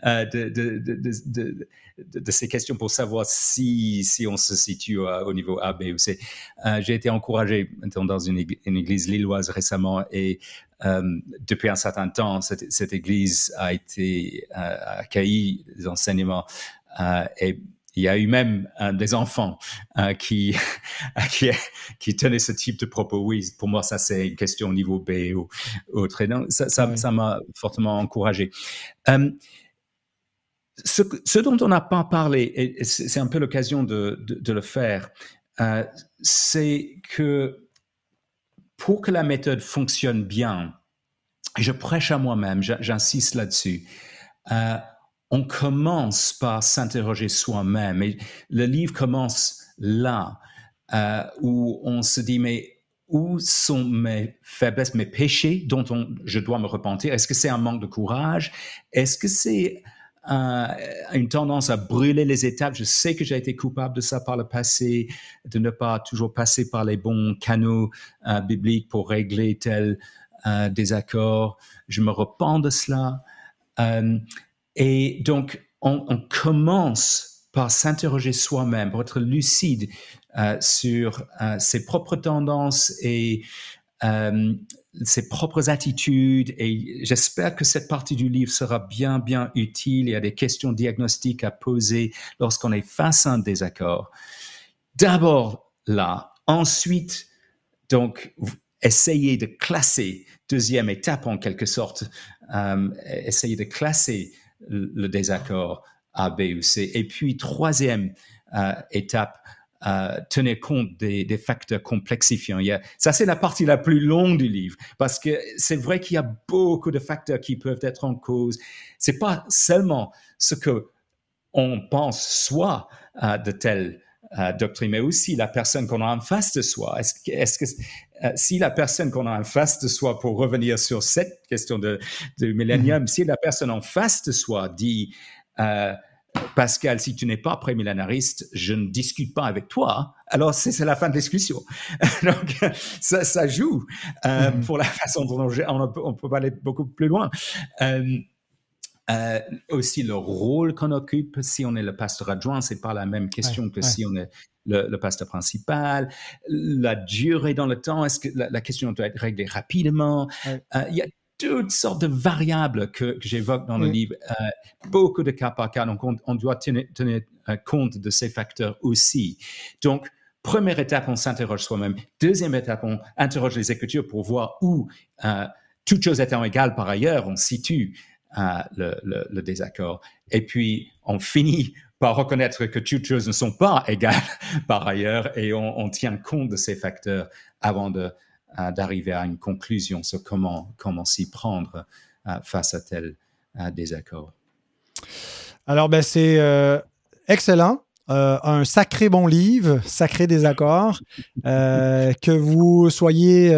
euh, de, ces questions pour savoir si, si on se situe au niveau A, B ou C. Euh, j'ai été encouragé dans une église, lilloise récemment et euh, depuis un certain temps, cette, cette église a été accueillie des enseignements et il y a eu même des enfants euh, qui, <laughs> qui, qui, tenaient ce type de propos. Oui, pour moi, ça, c'est une question au niveau B ou autre. Et ça, ça, m'a fortement encouragé. Euh, ce, dont on n'a pas parlé, et c'est un peu l'occasion de, de, le faire, euh, c'est que pour que la méthode fonctionne bien, je prêche à moi-même, j'insiste là-dessus, on commence par s'interroger soi-même. Et le livre commence là, euh, où on se dit, mais où sont mes faiblesses, mes péchés dont je dois me repentir? Est-ce que c'est un manque de courage? Est-ce que c'est une tendance à brûler les étapes? Je sais que j'ai été coupable de ça par le passé, de ne pas toujours passer par les bons canaux euh, bibliques pour régler tel euh, désaccord. Je me repens de cela. Euh, et donc, on, commence par s'interroger soi-même, pour être lucide sur ses propres tendances et ses propres attitudes et j'espère que cette partie du livre sera bien, bien utile. Il y a des questions diagnostiques à poser lorsqu'on est face à un désaccord. D'abord là, ensuite, donc, essayer de classer, deuxième étape en quelque sorte, euh, essayer de classer le désaccord A, B ou C. Et puis, troisième euh, étape, euh, tenir compte des, facteurs complexifiants. ça, c'est la partie la plus longue du livre, parce que c'est vrai qu'il y a beaucoup de facteurs qui peuvent être en cause. C'est pas seulement ce que on pense soit euh, de telle euh, doctrine, mais aussi la personne qu'on a en face de soi. Est-ce, que si la personne qu'on a en face de soi, pour revenir sur cette question de, de millénium, mm-hmm. si la personne en face de soi dit Pascal, si tu n'es pas prémillénariste, je ne discute pas avec toi. Alors, c'est la fin de discussion. <laughs> Donc, ça, joue euh, mm-hmm. pour la façon dont on, on, peut aller beaucoup plus loin. Euh, euh, aussi le rôle qu'on occupe, si on est le pasteur adjoint, c'est pas la même question que si on est le, pasteur principal. La durée dans le temps, est-ce que la, question doit être réglée rapidement? Il y a toutes sortes de variables que, j'évoque dans le livre, euh, beaucoup de cas par cas. Donc, on, doit tenir, euh, compte de ces facteurs aussi. Donc, première étape, on s'interroge soi-même. Deuxième étape, on interroge les Écritures pour voir où, euh, toutes choses étant égales par ailleurs, on situe le, désaccord. Et puis, on finit par reconnaître que toutes choses ne sont pas égales <laughs> par ailleurs et on, tient compte de ces facteurs avant de d'arriver à une conclusion sur comment, comment s'y prendre euh, face à tel euh, désaccord. Alors, ben, c'est euh, un sacré bon livre, sacré désaccord, que vous soyez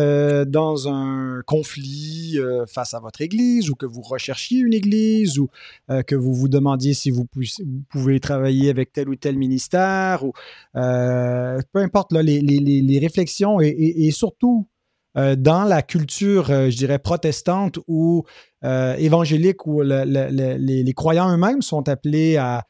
dans un conflit face à votre Église ou que vous recherchiez une Église ou que vous vous demandiez si vous, pouvez travailler avec tel ou tel ministère ou peu importe les, les, réflexions et, surtout euh, dans la culture, euh, je dirais, protestante ou euh, évangélique, où les, croyants eux-mêmes sont appelés à,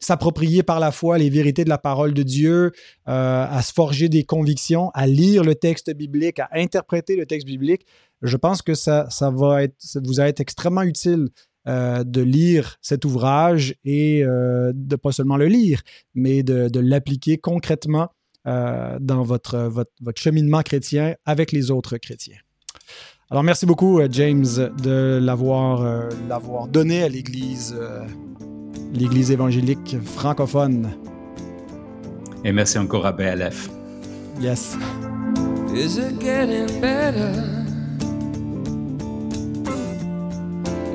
s'approprier par la foi les vérités de la parole de Dieu, à se forger des convictions, à lire le texte biblique, à interpréter le texte biblique. Je pense que ça, ça va être, ça vous va être extrêmement utile de lire cet ouvrage et de pas seulement le lire, mais de l'appliquer concrètement euh, dans votre, votre, cheminement chrétien avec les autres chrétiens. Alors, merci beaucoup, euh, James, de l'avoir, euh, donné à l'Église, l'Église évangélique francophone. Et merci encore à BLF. Yes. Is it getting better?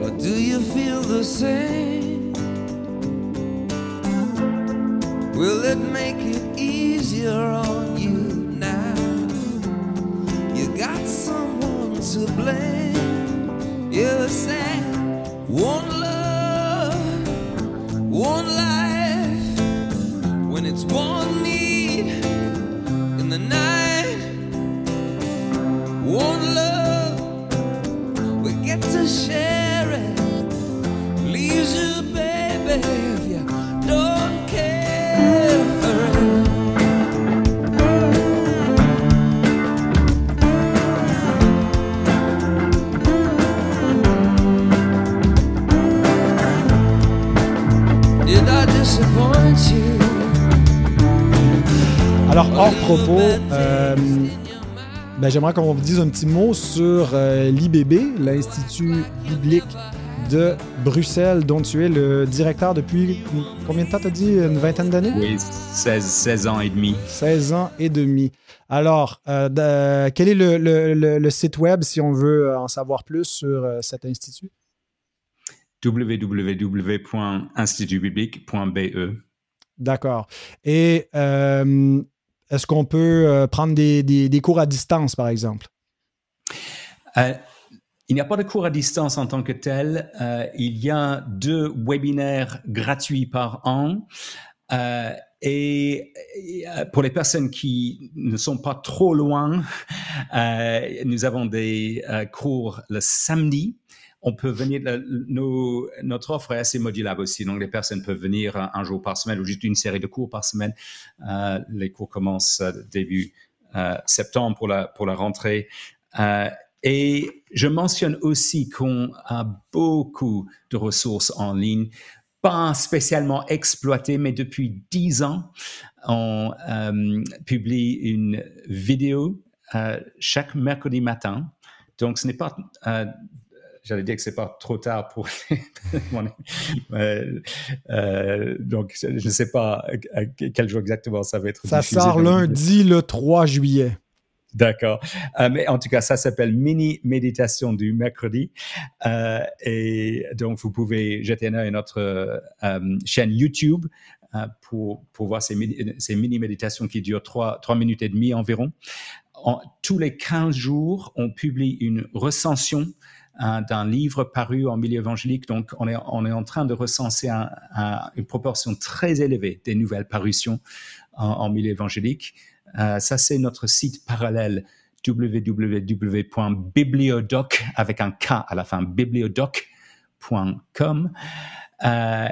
Or do you feel the same? Will it make it easier to blame. You're won't will Alors, hors propos, euh, ben, j'aimerais qu'on vous dise un petit mot sur euh, l'IBB, l'Institut biblique de Bruxelles, dont tu es le directeur depuis combien de temps, tu as dit? Une vingtaine d'années? Oui, 16, 16, ans et demi. 16 ans et demi. Alors, euh, quel est le, le, site web si on veut en savoir plus sur cet institut? Www.institutbiblique.be. D'accord. Et Est-ce qu'on peut euh, prendre des, des- cours à distance, par exemple? Euh, il n'y a pas de cours à distance en tant que tel. Euh, il y a deux webinaires gratuits par an. Et, pour les personnes qui ne sont pas trop loin, <laughs> nous avons des cours le samedi. On peut venir, notre offre est assez modulable aussi, donc les personnes peuvent venir un, un jour par semaine ou juste une série de cours par semaine. Euh, les cours commencent euh, début euh, septembre pour la, pour la rentrée. Euh, et je mentionne aussi qu'on a beaucoup de ressources en ligne, pas spécialement exploitées, mais depuis dix ans, on euh, publie une vidéo euh, chaque mercredi matin. Donc, ce n'est pas, euh, j'allais dire que c'est pas trop tard pour euh, <laughs> euh, donc je ne sais pas à- à quel jour exactement ça va être Ça diffusé sort lundi, le 3 juillet. D'accord. Euh, mais en tout cas, ça s'appelle Mini Méditation du mercredi. Euh, et donc, vous pouvez jeter un œil à notre euh, chaîne YouTube pour, pour voir ces, mini- ces mini méditations qui durent trois, trois minutes et demie environ. En- tous les 15 jours, on publie une recension d'un livre paru en milieu évangélique. Donc, on est, en train de recenser un- un- une proportion très élevée des nouvelles parutions en, en milieu évangélique. Euh, ça, c'est notre site parallèle www.bibliodoc avec un K à la fin, bibliodoc.com. Euh,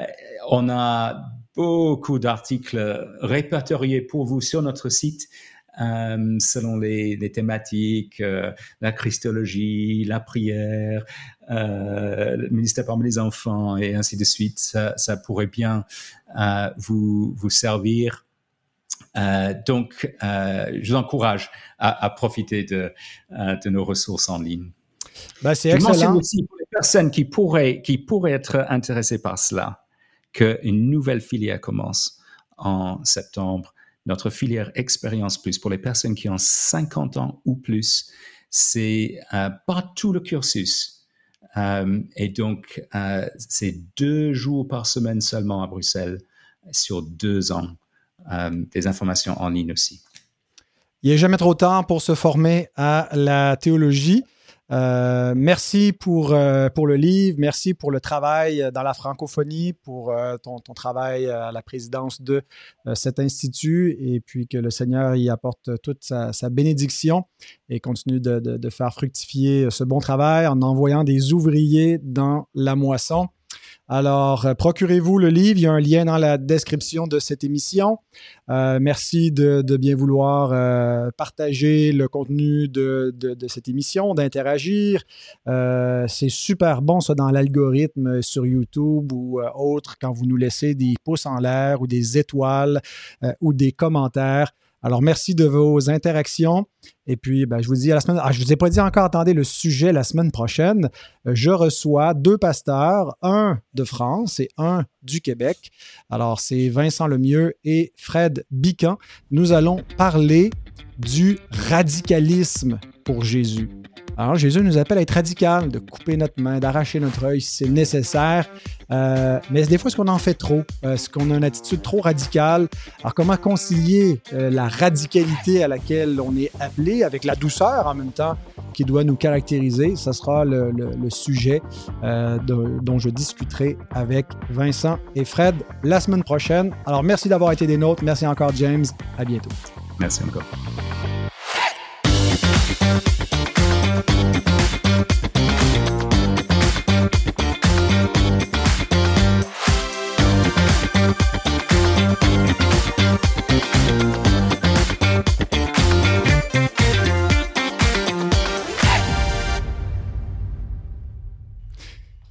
on a beaucoup d'articles répertoriés pour vous sur notre site euh, selon les, les thématiques, euh, la christologie, la prière, euh, le ministère parmi les enfants et ainsi de suite. Ça, ça pourrait bien euh, vous, vous servir. Donc, je vous encourage à, à profiter de, de nos ressources en ligne. Ben, c'est Je mentionne excellent. aussi pour les personnes qui pourraient, qui pourraient être intéressées par cela qu'une nouvelle filière commence en septembre. Notre filière Expérience Plus pour les personnes qui ont 50 ans ou plus, c'est euh, pas tout le cursus. Euh, et donc, euh, c'est deux jours par semaine seulement à Bruxelles sur deux ans. Euh, des informations en ligne aussi. Il n'est jamais trop tard pour se former à la théologie. Euh, merci pour, euh, pour le livre, merci pour le travail dans la francophonie, pour euh, ton, ton travail à la présidence de euh, cet institut et puis que le Seigneur y apporte toute sa, bénédiction et continue de- de faire fructifier ce bon travail en envoyant des ouvriers dans la moisson. Alors, euh, procurez-vous le livre. Il y a un lien dans la description de cette émission. Euh, merci de, bien vouloir euh, partager le contenu de, cette émission, d'interagir. C'est super bon, ça, dans l'algorithme sur YouTube ou autre, quand vous nous laissez des pouces en l'air ou des étoiles ou des commentaires. Alors, merci de vos interactions. Et puis, ben, je vous dis à la semaine. Ah, je ne vous ai pas dit encore, attendez le sujet la semaine prochaine. Euh, Je reçois deux pasteurs, un de France et un du Québec. Alors, c'est Vincent Lemieux et Fred Bican. Nous allons parler du radicalisme pour Jésus. Alors, Jésus nous appelle à être radical, de couper notre main, d'arracher notre œil si c'est nécessaire. Euh, mais des fois, est-ce qu'on en fait trop? Euh, Est-ce qu'on a une attitude trop radicale? Alors, comment concilier euh, la radicalité à laquelle on est appelé avec la douceur en même temps qui doit nous caractériser? Ce sera le, sujet euh, dont je discuterai avec Vincent et Fred la semaine prochaine. Alors, merci d'avoir été des nôtres. Merci encore, James. À bientôt. Merci encore.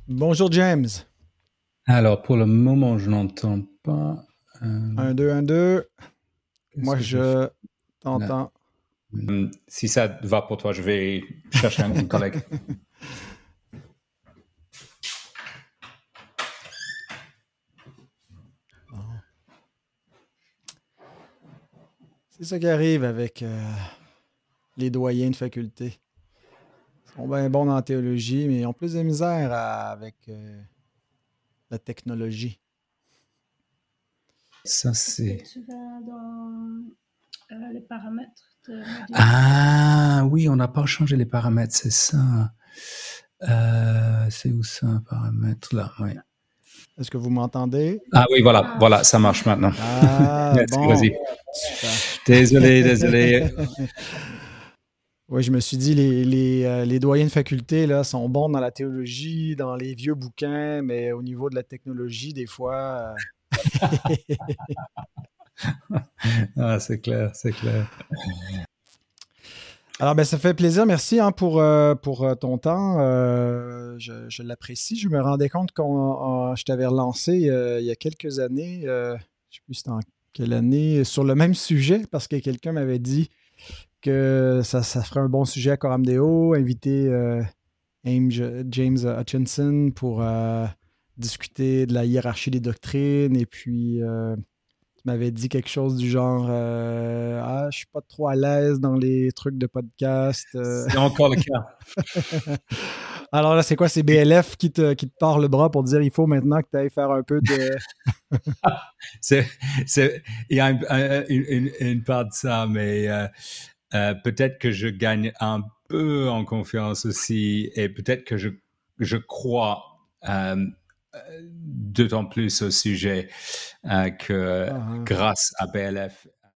Bonjour, James. Alors, pour le moment, je n'entends pas. euh, 1, 2, 1, 2. qu'est-ce Moi, je t'entends. Hum, Si ça va pour toi, je vais chercher un collègue. C'est ça qui arrive avec euh, les doyens de faculté. Ils sont bien bons dans la théologie, mais ils ont plus de misère à- avec euh, la technologie. Ça, c'est. Tu vas dans euh, les paramètres? Ah oui, on n'a pas changé les paramètres, c'est ça. Euh, c'est où ça, paramètres là? Oui. Est-ce que vous m'entendez? Ah oui, voilà, voilà, ça marche maintenant. Ah, <laughs> Merci, bon. Désolé, <laughs> désolé. Oui, je me suis dit, les, les, euh, les doyens de faculté là, sont bons dans la théologie, dans les vieux bouquins, mais au niveau de la technologie, des fois. <laughs> Ah, c'est clair, c'est clair. Alors, ben, ça fait plaisir. Merci hein, pour, euh, euh, ton temps. Euh, je l'apprécie. Je me rendais compte que je t'avais relancé il y a quelques années. je ne sais plus c'était en quelle année, sur le même sujet, parce que quelqu'un m'avait dit que ça, ça ferait un bon sujet à Coram Deo, inviter Ames- James Hutchinson pour discuter de la hiérarchie des doctrines. Et puis, tu m'avais dit quelque chose du genre euh, Ah, je suis pas trop à l'aise dans les trucs de podcast. euh. C'est encore le cas. <laughs> Alors là, c'est quoi? C'est BLF qui te, qui te tord le bras pour dire il faut maintenant que tu ailles faire un peu de. <laughs> Il y a un- un- une, une- une part de ça, mais euh, euh, peut-être que je gagne un peu en confiance aussi, et peut-être que je, je crois d'autant plus au sujet euh, que Ah, ah. grâce à BLF,